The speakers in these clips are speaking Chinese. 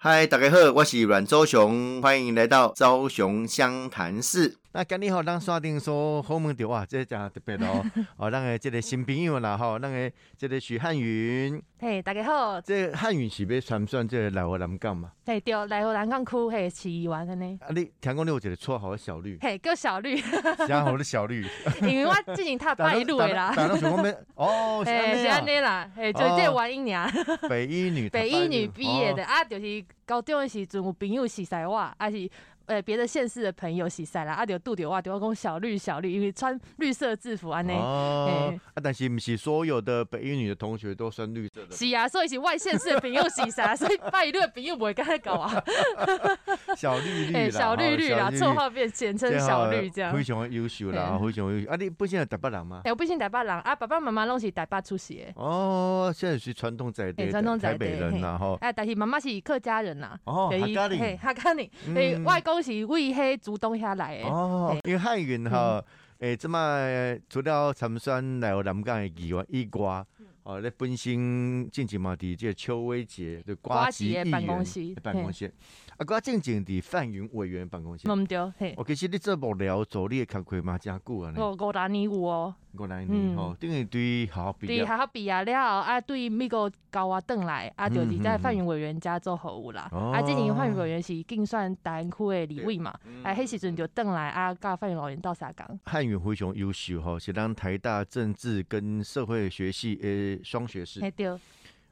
嗨，大家好，我是阮周雄，欢迎来到昭雄湘潭市。那今日吼，咱山顶说好问着哇，这真特别哦。哦，咱个这个新朋友啦，吼，咱个这个许汉云。嘿，大家好。这汉云是要算不算这个来河南港嘛？嘿，对，来河南港区嘿，市议员安尼。啊，你听讲你有一个绰号小绿。嘿，叫小绿。然后的小绿。因为我之前他拜路的啦。打到什么咩？哦，是安尼啦。嘿，就这玩一年。北一女。北一女毕业的啊，就是高中的时阵有朋友认识我，啊是。诶，别的县市的朋友洗晒啦，啊，就杜丢哇，丢讲小绿小绿，因为穿绿色制服安尼。哦。啊，但是不是所有的北一女的同学都穿绿色的。是啊，所以是外县市的朋友洗晒，所以拜一的朋友不会跟他搞啊。小绿绿啦，小绿绿啦，绰号变简称小绿这样。非常优秀啦，非常优秀。啊，你不是台北人吗？哎，我不是台北人啊，爸爸妈妈拢是台北出席。哦，现在是传统在地，传统在地人啦吼。哎，但是妈妈是客家人呐。哦，客家人。客家人，诶，外公是为黑。主动下来哦，因为汉云哈，诶，即卖除了参选来南港的议员以外，哦，咧本身进前嘛伫即秋威节的瓜吉议员办公室，办公室。啊，我正经伫范云委员办公室。唔对，嘿。我其实你做幕僚做你的工课嘛，真久啊。五五六年有哦。五六年吼，等于对学校毕业。对学校毕业了后，啊，对美国教我转来，啊，就是在范云委员家做服务啦。啊，之前范云委员是竞选大安区的李委嘛，啊，迄时阵就转来啊，教范云老员到沙港。汉云非常优秀吼，是咱台大政治跟社会学系诶双学士。对。啊，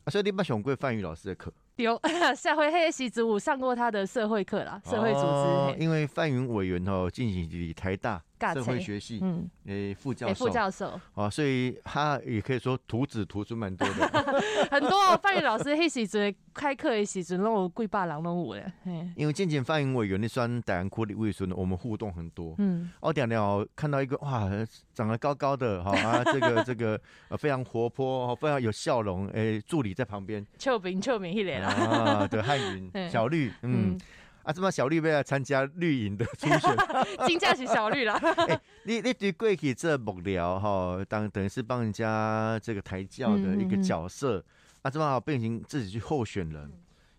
所以你捌上过范云老师的课。有 下回黑习主上过他的社会课啦，社会组织。因为范云委员哦，进行于台大。社会学系，嗯，诶，副教授，副教授，哦，所以他也可以说徒子徒孙蛮多的，很多。范云老师黑时阵开课的时阵，拢有几百人拢有诶。因为渐渐范云委员那算大安区的卫生，我们互动很多。嗯，我点了看到一个哇，长得高高的，哈啊，这个这个呃非常活泼，非常有笑容，诶，助理在旁边。臭名臭名一脸啊，对，汉云小绿，嗯。啊，这么小绿要来参加绿营的初选，金价是小绿啦。哎，你你对过去这幕僚哈，当等于是帮人家这个抬轿的一个角色，啊，这么好变成自己去候选人，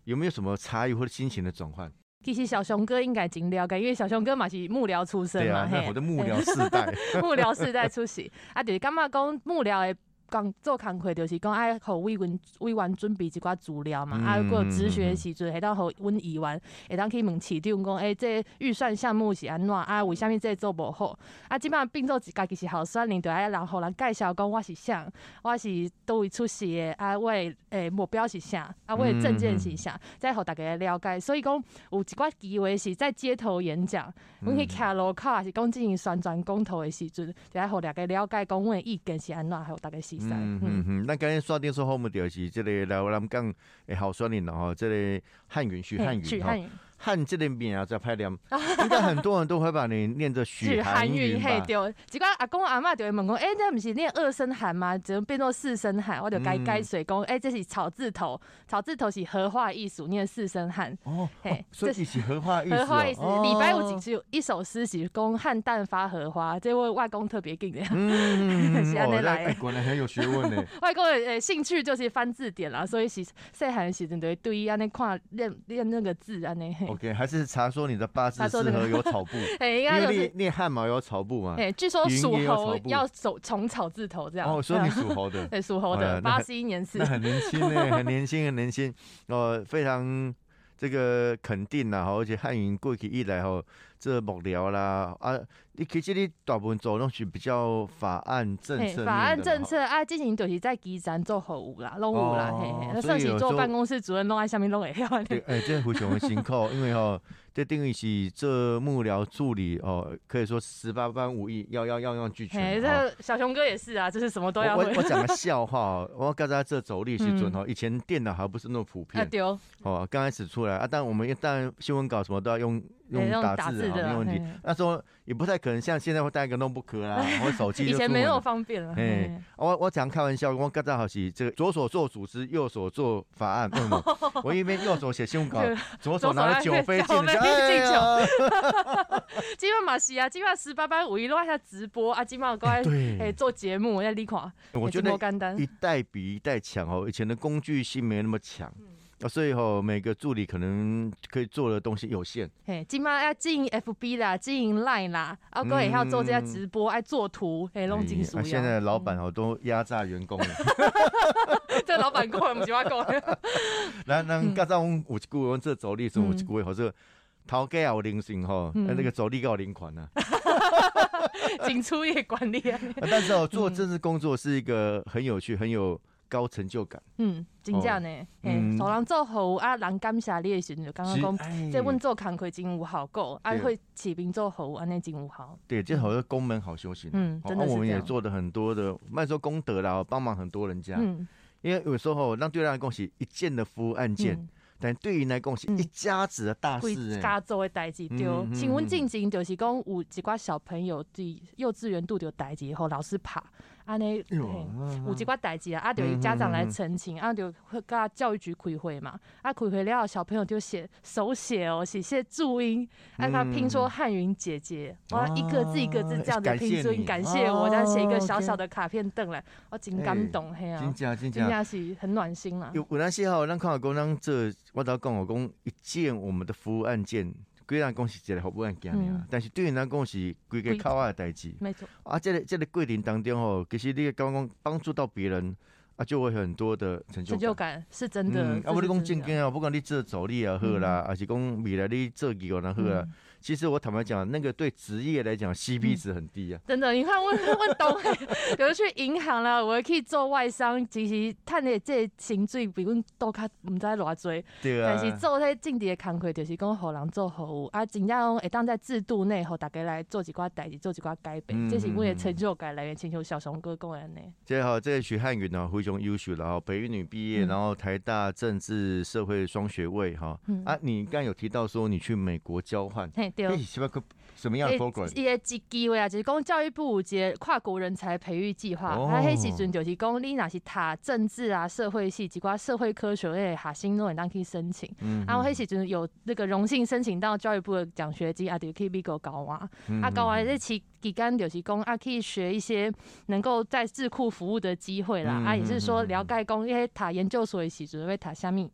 有没有什么差异或者心情的转换？其实小熊哥应该真了解，因为小熊哥嘛是幕僚出身嘛，我的幕僚世代，幕僚世代出席，啊，就是感觉讲幕僚的。讲做工课就是讲爱互委员委员准备一寡资料嘛，啊，过咨询时阵会当互阮议员会当去问市长讲，诶，这预算项目是安怎？啊，为虾米这做无好？啊，基本上并做家己是候选人，就爱人互人介绍讲我是啥，我是倒位出席的，啊，我诶目标是啥？啊，我的证件是啥？再互大家了解。所以讲有一寡机会是在街头演讲，阮去徛路口，还是讲进行宣传公投的时阵，就爱互大家了解讲阮的意见是安怎，还有大家是。嗯嗯。嗯，那刚才刷电视后面就是这个来咱们讲诶好说人了哈，这个汉语去汉语哈。汉这个名啊，在拍念，应该很多人都会把你念着许 汉语嘿，对，只管阿公阿妈就会问讲，哎，这不是念二声汉吗？怎么变做四声汉？我就改改水讲，哎，这是草字头，草字头是荷花艺术，念四声汉。哦，嘿，这是荷花艺术。荷花艺术，李白有几句一首诗是讲汉旦发荷花，这位外公特别给的。嗯，是安尼来，果然很有学问呢。外公的呃兴趣就是翻字典啦，所以是细汉时阵就会对安尼看练练那个字安尼。OK，还是查说你的八字适合有草 部，因为练练汉毛有草布嘛。哎，据说属猴要走从草字头这样。哦，说你属猴的，对，属猴的，八十一年是，那很年轻呢，很年轻，很年轻，哦，非常这个肯定呐，而且汉云过去一来吼，这幕僚啦啊。你其实你大部分做拢是比较法案政策法案政策啊，进行就是在基层做服务啦，拢有啦，嘿嘿。那算是做办公室主任，拢在下面拢会晓。哎，这非常的辛苦，因为哦，这定义是这幕僚助理哦，可以说十八般武艺，要要样样俱全。哎，这小熊哥也是啊，就是什么都要我我讲个笑话，我刚才这走力时准哦，以前电脑还不是那么普遍。丢。哦，刚开始出来啊，但我们一旦新闻稿什么都要用。用打字没问题。那时候也不太可能像现在会带一个 notebook 啦，或手机。以前没那么方便了。哎，我我常开玩笑，我刚才好是这个左手做组织，右手做法案。我一边右手写新闻稿，左手拿着酒杯敬酒。基本嘛是啊，基本十八般武艺，落下直播啊，基本上过来哎做节目，要立垮。我觉得一代比一代强哦，以前的工具性没那么强。啊，所以吼每个助理可能可以做的东西有限。嘿，今妈要经营 FB 啦，经营 Line 啦，啊，哥也要做这些直播，爱做图，嘿，弄金属。现在老板好多压榨员工了。这老板讲，不是我讲。咱咱加上有一句话，这走力是有一句话，或者头家有零性吼，那个走力有零款呢。进出业管理 啊。但是哦，做政治工作是一个很有趣、很有高成就感。嗯，真正呢，嘿，做人做好啊，人感谢你的时候就刚刚讲，即阮做工课真有效果，啊，会起兵做好，安尼真有效。对，这好像宫门好修行。嗯，真的是我们也做的很多的，卖说功德啦，帮忙很多人家。嗯，因为有时候让对人恭喜一件的服务案件。但对于来讲是一家子的大事，家族的代志对。请问静静就是讲有一寡小朋友伫幼稚园拄着代志后，老师拍。安尼，有一寡代志啊，啊，就家长来澄清，啊，就甲教育局开会嘛，啊，开会了，小朋友就写手写哦，写些注音，啊，他拼说汉云姐姐，哇一个字一个字这样子拼注音，感谢我，这样写一个小小的卡片登来，我真感动，嘿啊，真正真正。是很暖心啦。有有那些吼，咱看下讲，咱这我都讲我讲一件我们的服务案件。规人讲是一个服务员行尔，但是对人来讲是规个靠外的代志。没错。啊，这个这个过程当中吼，其实你刚刚帮助到别人，啊，就会很多的成就成就感是真的。啊，我你讲正经啊，不管你做助理也好啦，还是讲未来你做技也好啦。其实我坦白讲，那个对职业来讲，CP 值很低啊。真的，你看我我懂，比如去银行啦，我可以做外商，其实赚的这薪水比阮都较唔知偌济。对啊。但是做迄正地的工课，就是讲互人做服务，啊，真正讲会当在制度内，互大家来做一寡代志，做一寡改变，这是阮的成就感来源。请求小熊哥讲安尼。最好，这个徐汉云呢非常优秀，然后北语女毕业，然后台大政治社会双学位哈。啊，你刚有提到说你去美国交换。对，是不什么样的 program？一个机机会啊，就是讲教育部一个跨国人才培育计划。啊，迄时阵就是讲你若是读政治啊、社会系，几寡社会科学类学生都会当去申请。嗯。然后迄时阵有那个荣幸申请到教育部的奖学金，啊，就可以美国搞啊。啊，搞完这期期间就是讲啊，可以学一些能够在智库服务的机会啦。啊，也是说了解讲，因为读研究所的时阵会读虾米。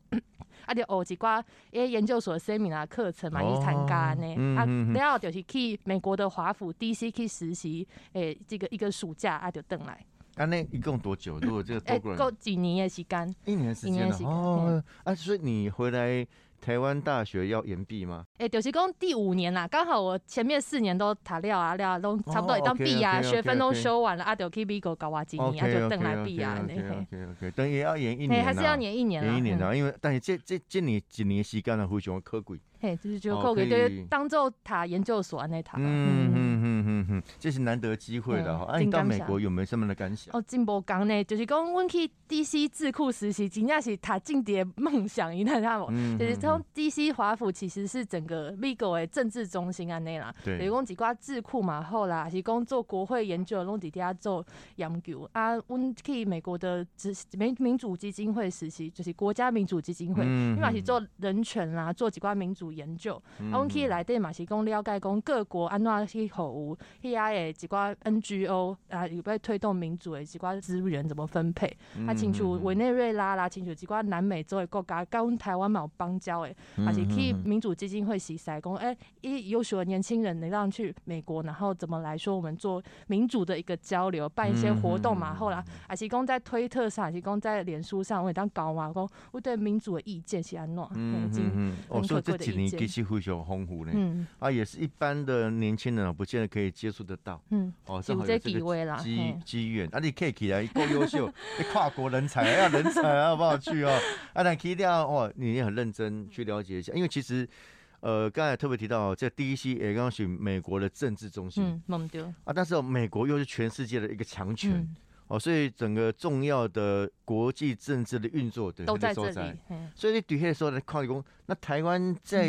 啊，就学一寡诶研究所 seminar 课程嘛，去参加呢。啊，然后就是去美国的华府 DC 去实习，诶，这个一个暑假啊，就等来。啊，那一共多久？如果这个诶，够几年的时间？一年时间哦。啊，所以你回来。台湾大学要延毕吗？哎，就是讲第五年啦，刚好我前面四年都塔料啊料啊都差不多当毕啊，学分都修完了啊，就可以搞搞啊几年啊，就等来毕啊。OK OK，等于要延一年还是要延一年延一年啊，因为但是这这这年几年时间呢，非常可贵。嘿，就是就可以就是当做塔研究所那塔。嗯嗯嗯哼，这是难得机会的哈。啊，你到美国有没有什么的感想？哦，进步讲呢，就是讲阮去 DC 智库实习，真正是踏进的梦想，你看下无？就是从 DC 华府其实是整个美国的政治中心安尼啦。对。是讲几挂智库嘛，后啦是讲做国会研究，拢伫底下做研究。啊，阮去美国的民民主基金会实习，就是国家民主基金会，因为是做人权啦，做几挂民主。研究，啊，阮去内底嘛是讲了解讲各国安怎去服务，遐个一寡 NGO 啊，有要推动民主的一寡资源怎么分配，啊，亲像委内瑞拉啦，亲像一寡南美洲的国家，跟阮台湾嘛有邦交诶，还是去民主基金会洗晒讲，诶，一优秀的年轻人能让去美国，然后怎么来说我们做民主的一个交流，办一些活动嘛，后来还是讲在推特上，还是讲在脸书上，我当搞嘛，讲我对民主的意见是安怎，嗯嗯嗯，哦，所以这几年。其实非常丰富呢，啊，也是一般的年轻人不见得可以接触得到，嗯，哦，正好有这个机机缘，啊，你可以起来够优秀，跨国人才要人才好不好去哦？啊，那一定要哦，你也很认真去了解一下，因为其实，呃，刚才特别提到这第一期也刚是美国的政治中心，嗯，啊，但是美国又是全世界的一个强权。哦，所以整个重要的国际政治的运作都在这里。所以你底下的时候来考虑工，那台湾在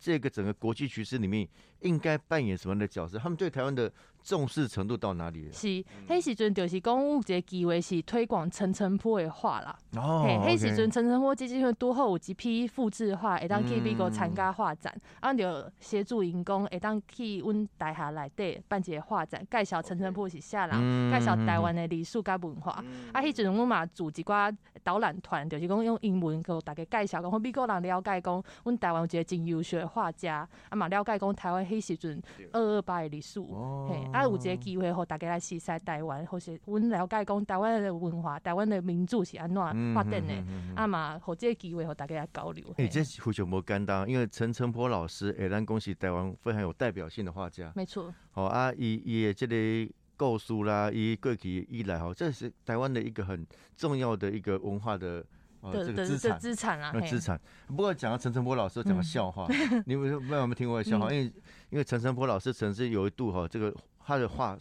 这个整个国际局势里面应该扮演什么样的角色？他们对台湾的重视程度到哪里了？是，迄时阵就是讲有一个机会是推广陈澄波的画啦。哦，嘿，迄时阵陈澄波基金会拄好有一批复制画，会当去美国参加画展，啊，就协助因讲会当去阮大厦内底办一个画展，介绍陈澄波是啥人，介绍台湾的历史甲文化。啊，迄阵阮嘛组一寡导览团，就是讲用英文给大家介绍，讲美国人了解讲阮台湾有一个真优秀的画家，啊嘛了解讲台湾迄时阵二二八的历史，嘿，啊有一个机会互大家来认识台湾，或是阮了解讲台湾的文化，台湾的民主是安怎发展的，啊嘛互这个机会互大家来交流。诶，这非常无简单，因为陈澄波老师，诶，咱恭喜台湾非常有代表性的画家。没错。好啊，伊伊的这个构思啦，伊过去以来吼，这是台湾的一个很重要的一个文化的。的这个资产，资产啊，资产。不过讲到陈晨波老师讲个笑话，你们有没有听过笑话？因为因为陈晨波老师曾经有一度哈，这个他的画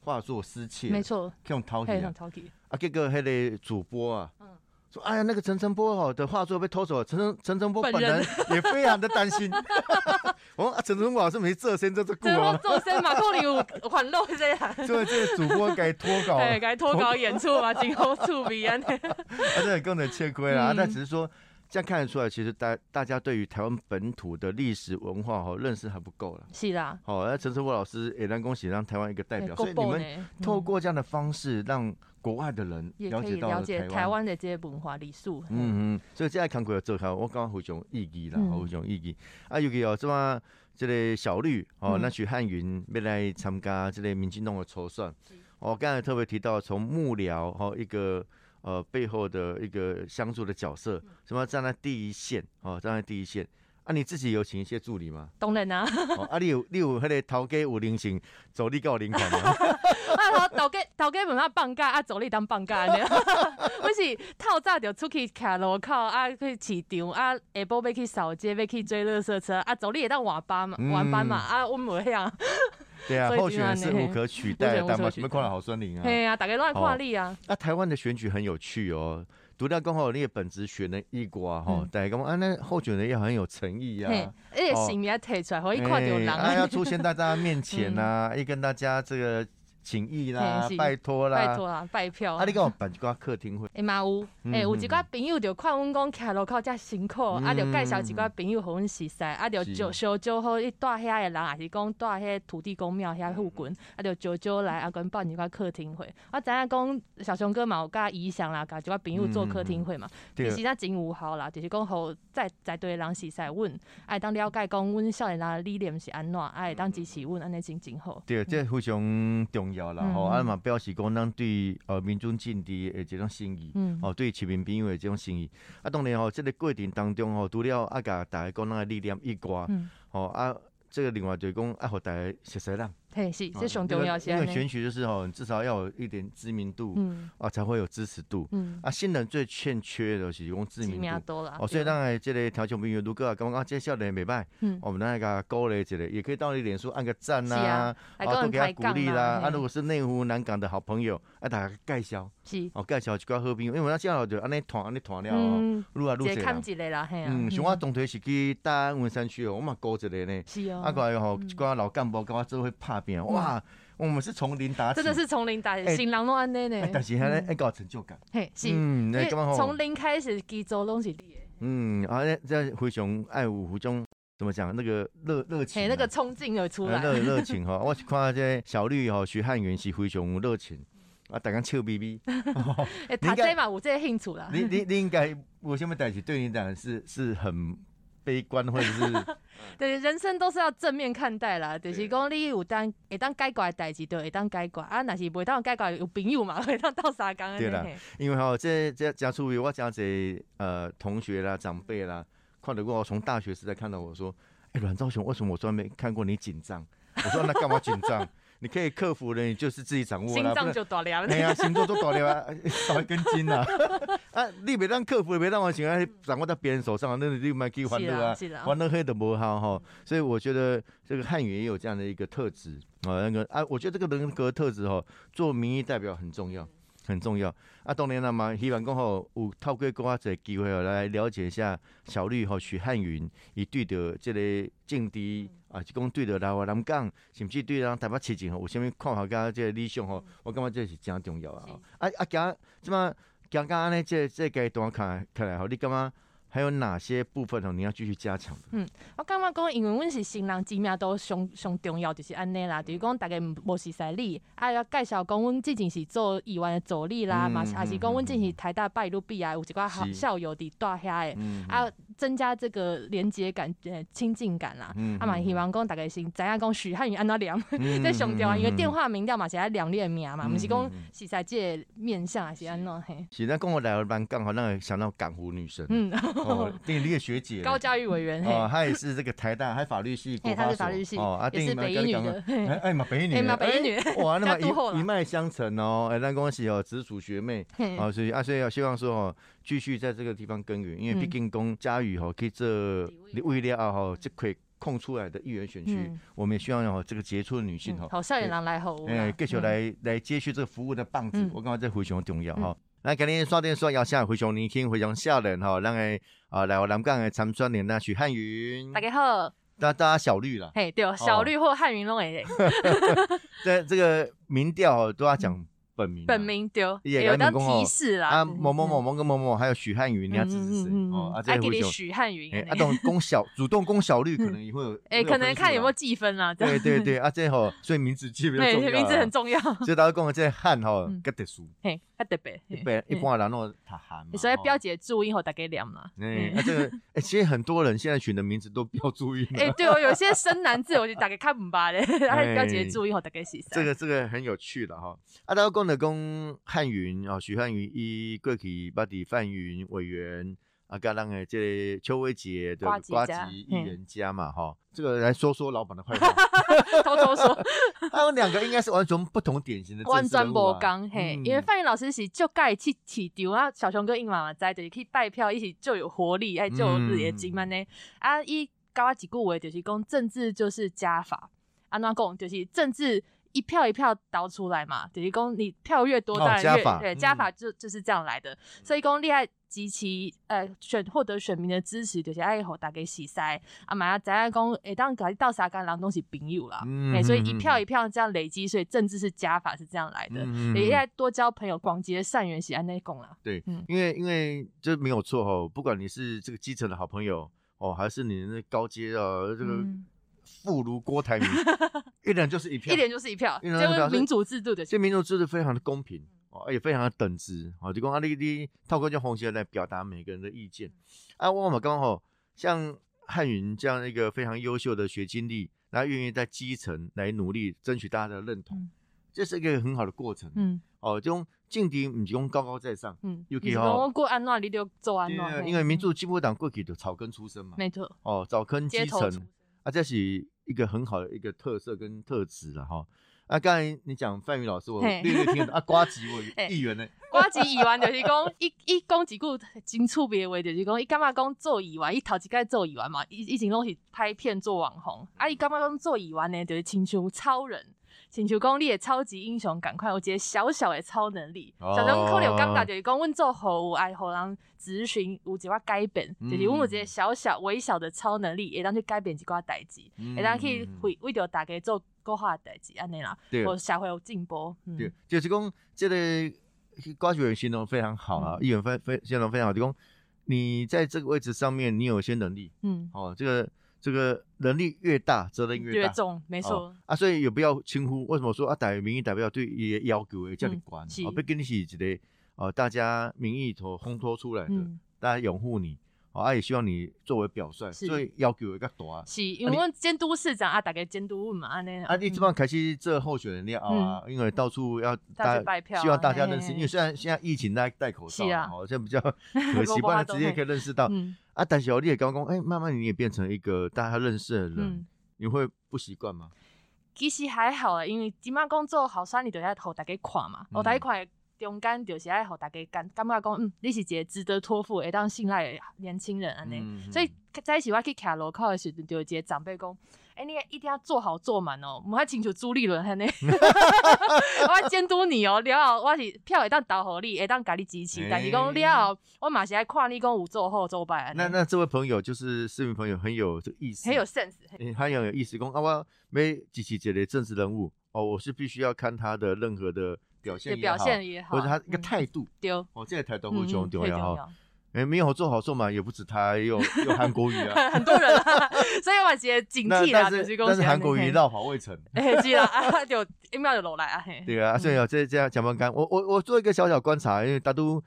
画作失窃，没错，用陶体啊，这个那个主播啊。说哎呀，那个陈诚波哈的画作被偷走了，陈陈陈诚波本人也非常的担心。我说陈诚波老师没这身这这故啊，这身马库里有还漏这样。所以这个主播该脱稿，对，该脱稿演出嘛，今后出名啊。他这更能吃亏啦。但只是说这样看得出来，其实大大家对于台湾本土的历史文化哈认识还不够了。是的。好，那陈澄波老师也让恭喜让台湾一个代表，所以你们透过这样的方式让。国外的人也可以了解台湾的这些文化历史。嗯嗯，所以这在看过做好，我刚刚非常意义啦，非常意义。啊，尤其哦，这么这个小绿哦，那许汉云要来参加这个民进党的筹算。我刚才特别提到，从幕僚哦一个呃背后的一个相助的角色，什么站在第一线哦，站在第一线。啊，你自己有请一些助理吗？当然啊。啊，你有你有那个头家有零钱，助理够零款吗？啊，头头家头家问他放假，啊，助理当放假呢。我是透早就出去徛路口，啊，去市场，啊，下晡要去扫街，要去追热色车，啊，助理也当晚班嘛，晚班嘛，啊，我无样。对啊，候选人是无可取代的，什么看了好孙林啊？对啊，大家都爱看你啊。啊，台湾的选举很有趣哦。独掉刚好你的本职选了一国啊，吼，大家讲啊，那候选人也很有诚意啊，而且姓名也提出来，可以看到人啊，要出现在大家面前呐，一跟大家这个。请意啦，拜托啦，拜托啦，拜票。啊，你讲办一寡客厅会？哎嘛有，哎有一寡朋友就看阮讲徛路口遮辛苦，啊，就介绍一寡朋友互阮熟识，啊，就招招招好伊带遐的人，也是讲带遐土地公庙遐附近，啊，就招招来啊，跟办一寡客厅会。我知影讲小熊哥嘛有甲意向啦，甲一寡朋友做客厅会嘛，其实那真有效啦，就是讲好在在对人熟识阮，爱当了解讲阮少年人理念是安怎，爱当支持阮，安尼真真好。对，这非常重要。要啦，吼，啊嘛表示讲咱对呃民众政治的这种心意，哦，对市民朋友的这种心意，啊，当然吼，这个过程当中吼，除了啊，甲大家讲咱的理念以外，吼啊。这个另外就是讲爱互大家熟悉啦，嘿是，这上重要因为选举就是吼，至少要有一点知名度，嗯，啊才会有支持度，嗯，啊新人最欠缺的是用知名度，哦，所以当然这个条件朋友如果啊，刚刚介绍的美拜，嗯，我们那个鼓励一下，也可以到你脸书按个赞呐，啊，多给他鼓励啦，啊，如果是内湖南港的好朋友，啊，大家介绍，是，哦，介绍一寡好朋友，因为我介绍就安尼团安尼团了，嗯，愈来愈多一个啦，嘿啊，嗯，像我当初是去大安文山区哦，我嘛鼓一个呢，是哦。啊，个吼，一寡老干部跟我做会拍拼，哇，我们是从零打起，真的是从零打起，新人拢安尼呢。但是还咧，还搞成就感。嘿，是，嗯，从零开始，基础拢是你的。嗯，啊，这非常爱有湖中怎么讲？那个热热情，那个冲劲而出来，热热情哈。我看这小绿哈，徐汉元是非常热情，啊，大家笑眯眯。哎，他这嘛有这兴趣啦。你你你应该我什么代志对你讲是是很。悲观或者是，对，人生都是要正面看待啦。就是讲你有当会当改过的代志，就会当改过啊。那是袂当改过有朋友嘛，会当斗相共。对啦，因为吼，这这加出于我讲这呃同学啦、长辈啦，看得过我从大学时代看到我说，哎，阮兆雄，为什么我从来没看过你紧张？我说那干嘛紧张？你可以克服的，你就是自己掌握了。心脏就大了。哎呀，心脏都大了啊，少一根筋啊。啊，你别让克服，别让我想要掌握在别人手上，那你蛮可以欢乐啊，欢乐黑的不好哈。所以我觉得这个汉语也有这样的一个特质啊，那个啊，我觉得这个人格特质哈，做民意代表很重要。很重要。啊，当然了嘛，希望讲吼有透过更仔侪机会来了解一下小绿吼许汉云，伊对着这个政治啊，是讲对着台湾南港，甚至对咱台北市情吼，有啥物看法甲即个理想吼，我感觉这是真重要啊。啊啊，今即么行到安尼，这这阶段看看来吼，你感觉？还有哪些部分哦？你要继续加强的？嗯，我感觉讲，因为阮是新人，知名度上上重要就是安尼啦。就是讲，大家无是识你，啊，要介绍讲，阮之前是做议员的助理啦，嘛，还是讲，阮之前是台大拜路毕业，有一寡好校友伫带遐的，啊，增加这个连接感、呃亲近感啦。啊嘛，希望讲大家是知影讲许汉宇安怎念，这上重要，因为电话名调嘛是爱亮你的名嘛，毋是讲是在即个面相还是安怎嘿。是咱讲我来班刚好那个想到港湖女神。嗯。哦，电力的学姐，高嘉瑜委员，哦，她也是这个台大，还法律系，哎，她是法律系，哦，啊，也是北一女的，哎嘛，北一女，哎嘛，北一女，哇，那么 一一脉相承哦，哎，那恭喜哦，直属学妹，哦，所以啊，所以要希望说哦，继续在这个地方耕耘，因为毕竟公嘉瑜哦，可以这为了啊哈，这块空出来的议员选区，我们也希望哦，这个杰出的女性哈，好少年郎来吼，哎，继续来来接续这个服务的棒子，我感觉这非常重要哈。来，今日刷电说要下非常年轻，非常少年哈，咱个啊来我南港的参选人那许汉云，大家好，大大家小绿了，嘿对，小绿或汉云拢诶，这这个民调都要讲。本名，本名丢，有当提示啦。啊，某某某某跟某某，还有许汉云，你要支持谁？哦，啊，这个许汉云，啊，动攻小，主动攻小绿，可能也会有，哎，可能看有没有计分啦。对对对，啊，这吼，所以名字记比较重要，名字很重要。所以大家讲这汉吼，格特殊，嘿，格特别，一般一般人拢他汉所以标姐注音后大概念嘛。哎，啊，这个，哎，其实很多人现在选的名字都标注音。哎，对哦，有些生难字，我就大概看不巴嘞，然后标姐注音后大概是。这个这个很有趣的哈，啊，大家讲的讲。汉云哦，徐汉云伊过去捌伫范云委员啊，甲咱的这邱伟杰的瓜吉议员家嘛，哈，这个来说说老板的坏话，偷偷说，他们两个应该是完全不同典型的。弯砖博刚嘿，因为范云老师是就该去起丢啊，小熊哥硬妈妈在，就是可以拜票，一起就有活力，哎，就有日夜金嘛呢。啊，伊教我几句话，就是讲政治就是加法，安怎讲就是政治。一票一票倒出来嘛，等于讲你票越多，当然越对加法就就是这样来的。所以讲厉害及其呃选获得选民的支持，就是爱好打给洗塞啊嘛，咱爱讲诶，当搞到啥干狼东西朋友啦，诶，所以一票一票这样累积，所以政治是加法是这样来的。也爱多交朋友，广结善缘，喜安内功啦。对，因为因为这没有错哦，不管你是这个基层的好朋友哦，还是你那高阶啊这个。妇如郭台铭，一点就是一票，一点就是一票，就是民主制度的。这民主制度非常的公平哦，也非常的等值哦。就讲啊，你你透过叫红线来表达每个人的意见啊。我们刚好像汉云这样一个非常优秀的学经历，然后愿意在基层来努力争取大家的认同，这是一个很好的过程。嗯，哦，这种劲敌不是讲高高在上，嗯，尤其哈，过安怎你就做安怎。因为民主进步党过去的草根出身嘛，没错。哦，草根基层。啊，这是一个很好的一个特色跟特质了哈。啊，刚才你讲范宇老师，我略略听啊，瓜吉我议员呢？瓜吉议员就是讲一一讲几句真趣别话，就是讲伊干嘛讲做议员，伊头一届做议员嘛，以以前拢是拍片做网红，啊，伊干嘛讲做议员呢？就是亲像超人。请求讲你的超级英雄，赶快！有一个小小的超能力，小熊可能有感觉就是讲，阮做服务爱互人咨询有一寡改变，就是阮有一个小小微小的超能力，会当去改变一寡代志，会当去为为着大家做更好的代志，安尼啦，我社会有进步。嗯对，就是讲这个瓜主任形容非常好啊，议员非非形容非常好，就讲你在这个位置上面，你有些能力，嗯，哦，这个。这个能力越大，责任越大，越重，没错啊，所以也不要轻忽。为什么说啊？代民意代表对也要求也叫你管，啊，不跟你是一个哦，大家民意所烘托出来的，大家拥护你。啊，也希望你作为表率，所以要求会较大。是，因为监督市长啊，大概监督嘛，安尼。啊，你这帮开始这候选人了啊，因为到处要大家希望大家认识。因为虽然现在疫情在戴口罩，好像比较 可惜，不然直接可以认识到。啊，但是你也刚刚哎，慢慢你也变成一个大家认识的人，你会不习惯吗？其实还好啊，因为今麦工作好山，你都要头大家看嘛，我大家看。中间就是爱互大家感感觉讲，嗯，你是一个值得托付、会当信赖的年轻人安尼。所以在一起我去徛路口的时阵，就一个长辈讲，哎，你一定要做好做满哦，唔好请求朱立伦安尼，我要监督你哦。了后我是票会当投互你，会当甲你支持，但是讲了后我嘛是爱看你讲有做好做败。那那这位朋友就是市民朋友，很有这个意思，很有 sense，很有意思。讲啊，我没支持这类政治人物哦，我是必须要看他的任何的表现表现也好，或者他一个态度，丢哦，这个态度非常重要哈。哎，没有做好做嘛，也不止他，有有韩国语啊，很多人啊，所以我直接警惕啦，就是但是韩国语绕跑未成，哎，是啦，啊，就一秒就落来啊，对啊，所以啊，这这样讲不干，我我我做一个小小观察，因为大都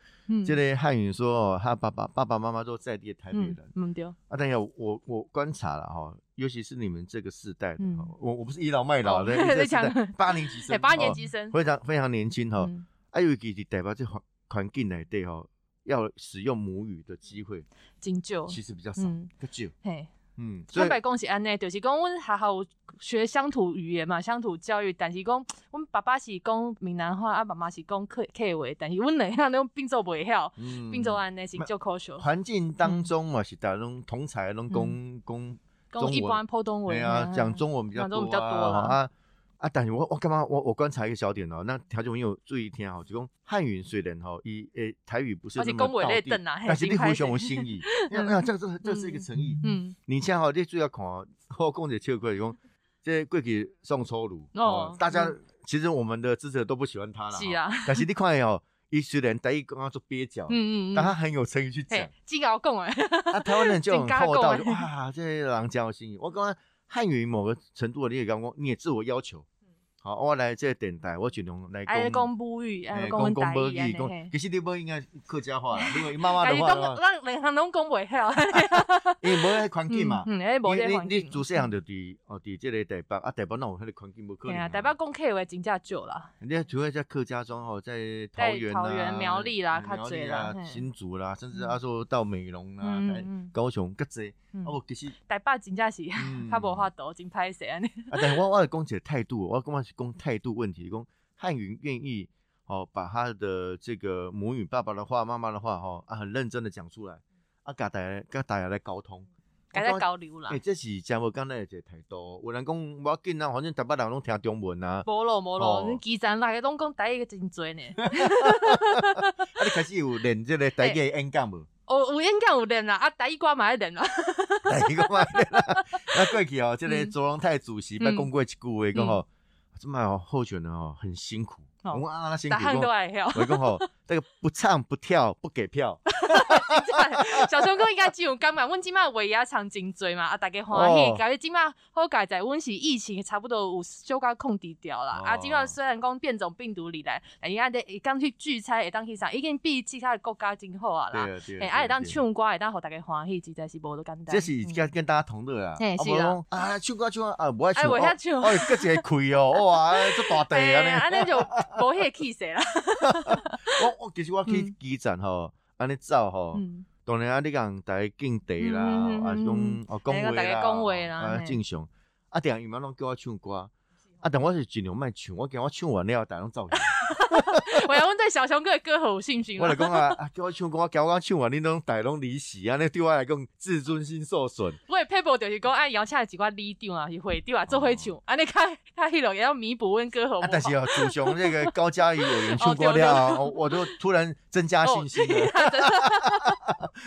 这类汉语说哦，他爸爸爸爸妈妈都在地台北人，嗯对，啊，但是我我观察了哈，尤其是你们这个世代的，我我不是倚老卖老的，八年级生，八年级生，非常非常年轻哈，啊，尤其是代表这环环境来对哈。要使用母语的机会，真少，其实比较少，较少。嘿，嗯，坦白讲是安尼，就是讲阮还好学乡土语言嘛，乡土教育，但是讲阮爸爸是讲闽南话，啊，妈妈是讲客客话，但是阮两样拢并做袂晓，并做安尼是就可惜。环境当中嘛，是大拢同才拢讲讲讲一般普通话，对啊，讲中文比较多啊。啊，但是我我干嘛？我我观察一个小点哦，那条件朋友注意听哦，就讲汉语虽然吼，以诶台语不是那么到底，但是你互相有心意，那那这这 这是一个诚意。嗯，你像吼，你主要看，我讲一个笑话，讲这过去宋楚瑜哦，大家其实我们的支持者都不喜欢他了，是啊。但是你看哦，伊虽然台语刚刚做蹩脚，嗯嗯但他很有诚意去讲，真搞讲诶。啊，台湾人就 很厚道，哇，这人真有心意。我讲。汉语某个程度，你也刚刚你也自我要求。好，我来这电台，我尽量来讲母语，讲讲母语。讲其实你不应该客家话，因为妈妈的话，咱两行拢讲袂晓。因为无迄环境嘛，因为你你主细项就伫哦伫这个台北啊，台北那有迄个环境无可能。台北讲客话真正少啦。你除了在客家庄哦，在桃园、桃园苗栗啦、苗栗啦、新竹啦，甚至啊说到美容啦、高雄各侪。哦，其实台北真正是 较无法度，真歹势安尼。啊，但我我讲一个态度，我感觉是讲态度问题。讲汉语愿意哦，把他的这个母语爸爸的话、妈妈的话哈啊，很认真的讲出来，啊，甲大家甲大家来沟通，来交流啦。诶，这是真无刚才一个态度。有人讲我紧啊，反正台北人拢听中文啊。无咯无咯，你基层来个拢讲台语真多呢。啊，你开始有练这个台语演讲无？哦，有演讲有练啦，啊，第一关嘛爱练啦。第一关嘛练啦。啊过去哦，这个卓荣泰主席捌讲过一句话，讲吼，这么好候选人哦很辛苦。我啊，那辛苦。我讲吼，这个不唱不跳不给票。小熊哥应该真有感嘛，阮即马尾牙场真多嘛，啊，大家欢喜。感觉即马好改在，阮是疫情差不多有小可控制掉啦。啊，即马虽然讲变种病毒里来，但伊阿得会当去聚餐，会当去啥，已经比其他的国家真好啊啦。哎，啊，会当唱歌，会当互大家欢喜，实在是无多简单。这是跟跟大家同乐啊。嘿，是啦。啊，唱歌唱歌啊，无爱唱。哎，我遐唱。哎，搁一个开哦，哇，这大地啊 呢。安尼就 无迄个气势啦。我我其实我去基站吼。安尼走吼，当然啊，你讲大家敬茶啦，啊讲哦恭维啦，啊正常，啊定伊嘛拢叫我唱歌，啊但我是尽量莫唱，我惊我唱完了，大家拢走。我要问对小熊哥的歌喉有信心吗？我来讲啊，啊叫我唱歌，我叫我讲唱完，你拢大拢离席啊，那对我来讲自尊心受损。我配播就是讲，哎，邀请几挂离调啊，是会调啊，做会唱，啊，你看他迄落也要弥补阮歌喉。但是哦，祖雄那个高嘉瑜委员唱 过了，我都突然增加信心了。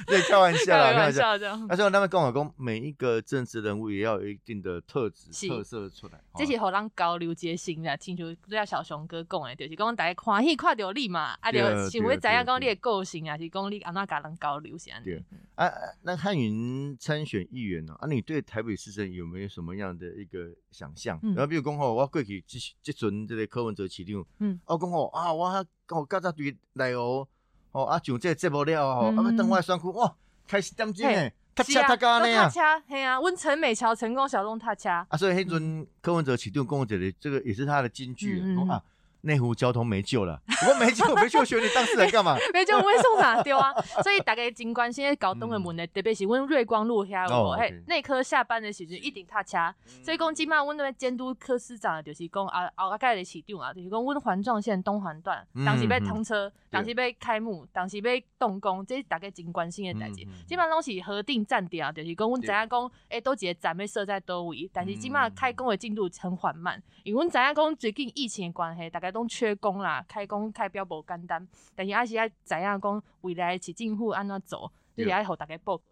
对，开玩笑啦，开玩笑。但是他们跟我讲，每一个政治人物也要有一定的特质特色出来。这是互人交流结心啦，亲像对小熊哥讲的，就是讲大家欢喜看到你嘛，啊，就想要知影讲你的个性啊，是讲你安怎甲人交流是安尼。啊，那汉云参选议员呢？啊，你对台北市政有没有什么样的一个想象？然后比如讲吼，我过去即即阵这个柯文哲市长，嗯，我讲吼啊，我我较早对来哦，哦啊，上这节目了吼，啊，等我选区哇，开始点钟呢，踏车踏到呢啊，踏车，嘿啊，温陈美桥成功小众踏车。啊，所以迄阵柯文哲市长讲一个，这个也是他的金句啊。内湖交通没救了，我没救，没救，选你当事人干嘛？没救，我会送哪丢啊？所以大家真关心搞东的门的，特别是阮瑞光路遐有无？嘿，内科下班的时阵一定踏车。所以讲，即码阮那边监督科司长就是讲啊，后啊盖的市长啊，就是讲阮环状线东环段当时被通车，当时被开幕，当时被动工，这是大家真关心的代志。基本上拢是核定站点啊，就是讲阮知影讲，诶，都几个站要设在倒位，但是即码开工的进度很缓慢，因为阮知影讲最近疫情的关系，大概都缺工啦，开工开标无简单，但是还是爱知影讲未来市政府安怎做，就是爱互大家报告。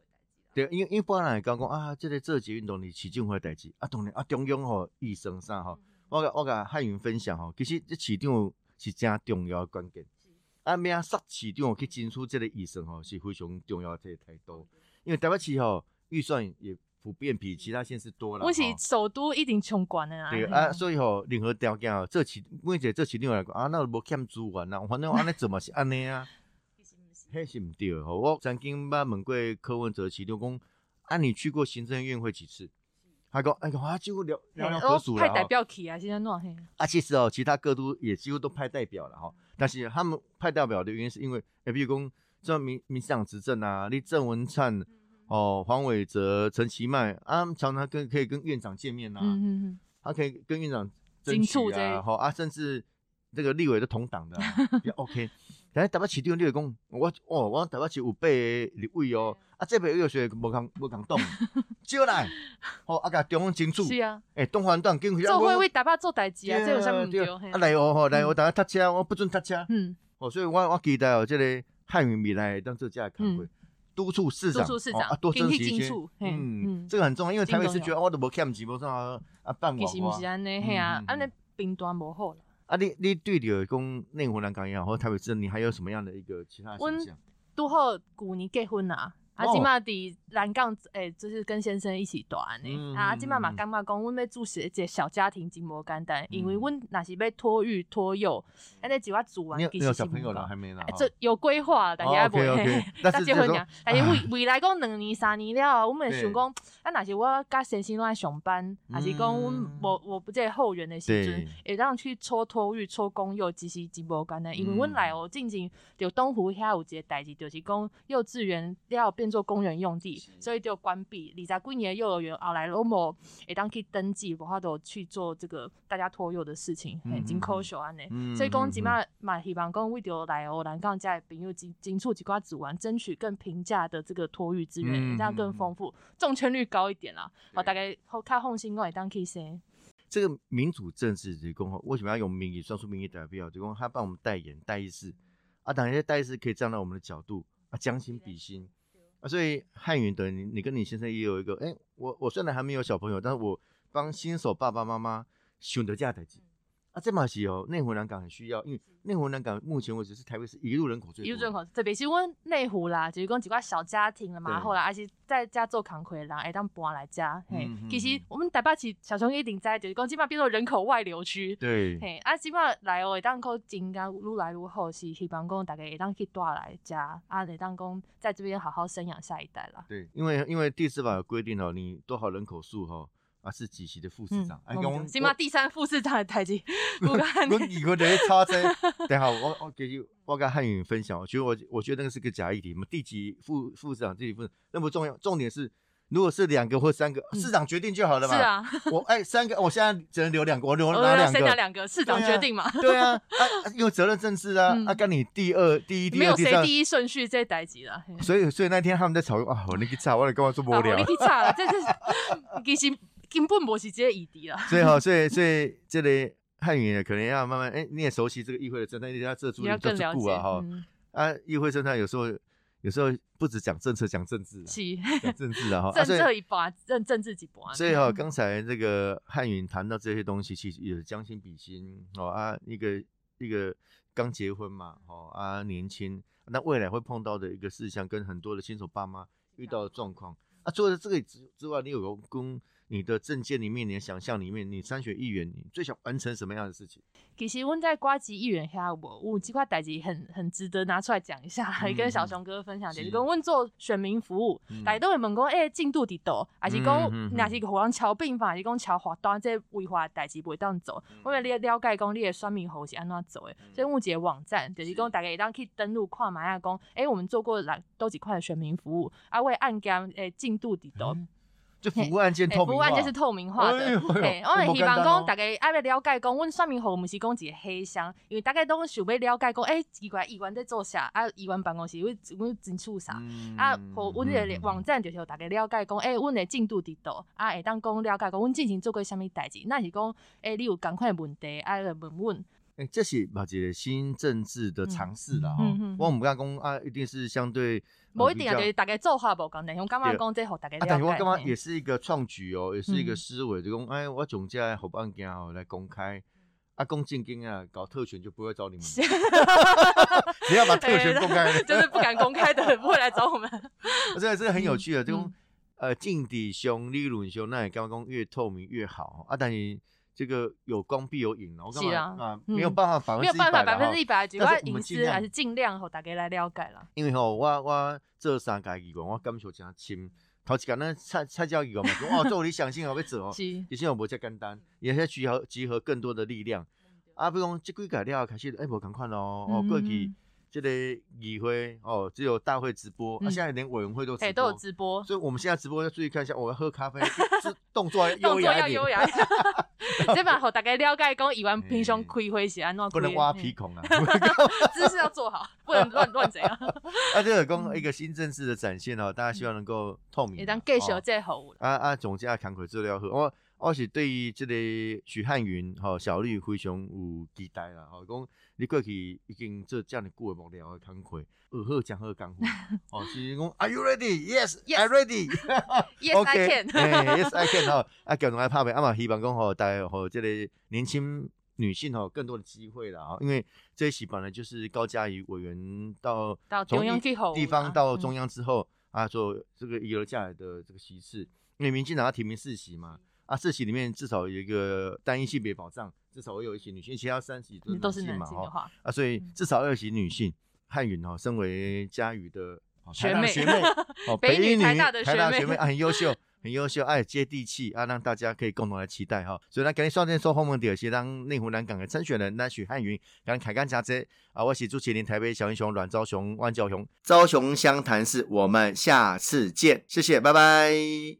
对，因因为不然来讲讲啊，这个做捷运动力市政府的代志，啊，当然啊，中央吼医生啥吼，我甲我甲汉云分享吼，其实这市长是真重要的关键，啊，咩杀市长去争取即个医生吼是非常重要的态度，因为台北市吼预算也。普遍比其他县市多了。我是首都一定穷管的啊。对啊，所以吼任何条件哦，这起每一个这起另外来讲啊，那无欠资源啊，反正 安尼怎么是安尼啊？迄是毋对吼，我曾经捌问过柯文哲市长讲，啊，你去过行政院会几次？他讲，哎呀，几乎聊聊聊合属了派代表去啊，现在弄嘿。啊，其实哦，其他各都也几乎都派代表了哈。但是他们派代表的原因是因为，哎，比如讲，这民民进党执政啊，你郑文灿。哦，黄伟哲、陈其迈啊，常常跟可以跟院长见面呐，他可以跟院长争取啊，好啊，甚至这个立委都同党的，也 OK。但是台北市长立委讲，我哦，我台北市有八个立委哦，啊，这边有谁无敢无敢动，招 来，好啊，甲中央争取，是啊，诶，东环段跟做会为台北做代志啊，这有啥物对？啊，来哦吼，来哦大家搭车，我不准搭车，嗯，哦，所以我我期待哦，这个汉语未来当做这个开会。督促市长，啊，多争取一些，嗯，这个很重要，因为台北市觉得我都无欠钱，无啥啊办其实毋是安尼，嘿啊，安尼兵端无好啦。啊，你你对着讲内湖南港也好，或台北市，你还有什么样的一个其他想象？都好旧年结婚啊。啊，即马伫南港，诶，就是跟先生一起住安尼。啊，即马嘛感觉讲，阮要组一个小家庭真无简单，因为阮若是要托育托幼，安尼一我住完，其实小朋友了还没啦？这有规划，但是还袂嘿，但结婚呀。但是 未未来讲两年三年了，阮们想讲，啊，若是我甲先生拢爱上班，还是讲阮无无不在后援的时阵，会当去搓托育、搓公幼，其实真无简单。因为阮来哦，进前就东湖遐有一个代志，就是讲幼稚园要变。做公园用地，所以就关闭。你在几年幼儿园后来罗某会当去登记，无法度去做这个大家托幼的事情，很真可惜安尼。所以讲即马嘛希望讲为着来哦南港家的朋友精精出几挂子玩，争取更平价的这个托育资源，这样更丰富，中签率高一点啦。好，大概好看放心，我会当去先。这个民主政治提供为什么要用民意？算出民意代表，提供他帮我们代言代议士啊，当然些代议士可以站在我们的角度啊，将心比心。啊，所以汉语的你，你跟你先生也有一个，哎，我我虽然还没有小朋友，但是我帮新手爸爸妈妈选择价代志。啊，这嘛是哦，内湖南港很需要，因为内湖南港目前为止是台北市一路人口最，多。一路人口特别是阮内湖啦，就是讲几块小家庭了嘛，后来而且在家做扛亏人，会当搬来家。嘿，其实我们台北市小熊一定在，就是讲基本上变成人口外流区。对，嘿，啊，基本上来哦，会当靠增加愈来愈好，是希望讲大家会当去带来家，啊，会当讲在这边好好生养下一代啦。对，因为因为第四法有规定哦，你多少人口数哈。啊，是几席的副市长？哎，起码第三副市长的台阶。我我以后在插车。等下我我给你，我跟汉语分享。我觉得我我觉得那个是个假议题。我们第几副副市长，第几副那不重要，重点是如果是两个或三个，市长决定就好了嘛。是啊。我哎，三个，我现在只能留两个，我留哪两个？剩下两个，市长决定嘛。对啊，啊，因为责任政治啊，啊，跟你第二、第一、第二、第三，没有谁第一顺序这代级了。所以，所以那天他们在吵啊，我那个差，我来跟我做无聊。你去吵了，这是其实。根本不是这个议题了。所以哈，所以所以这里汉语可能要慢慢哎，你也熟悉这个议会的政策，你要这注意这注顾啊哈。啊，议会生态有时候有时候不止讲政策，讲政治，讲政治啊哈。政策一把，政政治几把。所以哈，刚才这个汉语谈到这些东西，其实也是将心比心哦啊，一个一个刚结婚嘛，哦啊年轻，那未来会碰到的一个事项，跟很多的新手爸妈遇到的状况啊。除了这个之之外，你有个跟你的证件里面，你的想象里面，你参选议员，你最想完成什么样的事情？其实阮在瓜吉议员遐有有几块代志很很值得拿出来讲一下，来跟小熊哥分享，就是讲阮做选民服务，大家都会问讲，诶，进度伫倒，还是讲若是互人敲病房，还是讲敲罚单，这违法代志袂当做，我为了了解讲你的选民服务是安怎做诶，所以我一个网站就是讲大家会当去登录看嘛，下讲，诶，我们做过哪多几块的选民服务，啊，为案件诶进度伫倒。就服务案件透明化，服务案件是透明化的。嘿，我们希望讲大家爱要了解讲，阮算命户毋是讲一个黑箱，因为大家都想要了解讲，诶，奇怪，议员在做啥？啊，议员办公室阮阮真处啥？啊，互阮个网站就是大家了解讲，诶，阮的进度伫倒，啊，会当讲了解讲，阮进行做过啥物代志？那是讲，诶，你有共款问题，啊来问问。诶，这是嘛一个新政治的尝试啦，吼。我毋敢讲啊，一定是相对。无一定啊，就是大家做法无共，但是我感觉讲这互大家。但是我感觉也是一个创举哦，也是一个思维，就讲哎，我总结好案件哦来公开，啊，公正经啊，搞特权就不会找你们。你要把 特权公开，就是不敢公开的不会来找我们。我觉得这个很有趣的，这种呃，镜底兄、利润兄，那也刚刚越透明越好啊，但是。这个有光必有影我是啊，啊，没有办法百分之一百，没有办法百分之一百，只管隐私还是尽量和大家来了解啦。因为吼，我我做三家议员，我感受真深。头一间呢，菜菜教议员嘛，说哦，做理想性要要做哦，其实我无遮简单，也是集合集合更多的力量。啊，比如讲这几届了开始，哎，无同款咯，哦，过去。这个议会哦，只有大会直播，啊，现在连委员会都直播，都有直播，所以我们现在直播要注意看一下，我要喝咖啡，动作动作要优雅，这把好大概了解讲，以完平常开会是安怎，不能挖鼻孔啊，姿势要做好，不能乱乱怎样。啊，这个讲一个新政治的展现哦，大家希望能够透明，也当继续再好。啊啊，总之啊，慷慨资料好，我我是对于这个许汉云吼小绿非常有期待啦，吼讲。你过去已经做这样的久的幕僚的工课，二好讲好功夫。哦，是讲，Are you ready? Yes, I'm ready. Yes, I can. Yes, I can. 吼，啊，共同来拍片，啊嘛，希望讲吼，大家吼，这个年轻女性吼，更多的机会啦。因为这一期本来就是高嘉瑜委员到到中央地方到中央之后啊，做这个遗留下来的这个席次，因为民进党要提名四席嘛。啊，四席里面至少有一个单一性别保障，至少会有一些女性，其他三席都是男性嘛哈。啊，所以至少二席女性。汉云哈，身为嘉瑜的学妹，学妹，哦，北女台大的学妹啊，很优秀，很优秀，哎，接地气啊，让大家可以共同来期待哈。所以呢，今日双天说后门第二席当内湖南港的参选人，那许汉云，跟凯干家姐啊，我是朱麒麟，台北小英雄阮昭雄、万教雄，昭雄湘潭市，我们下次见，谢谢，拜拜。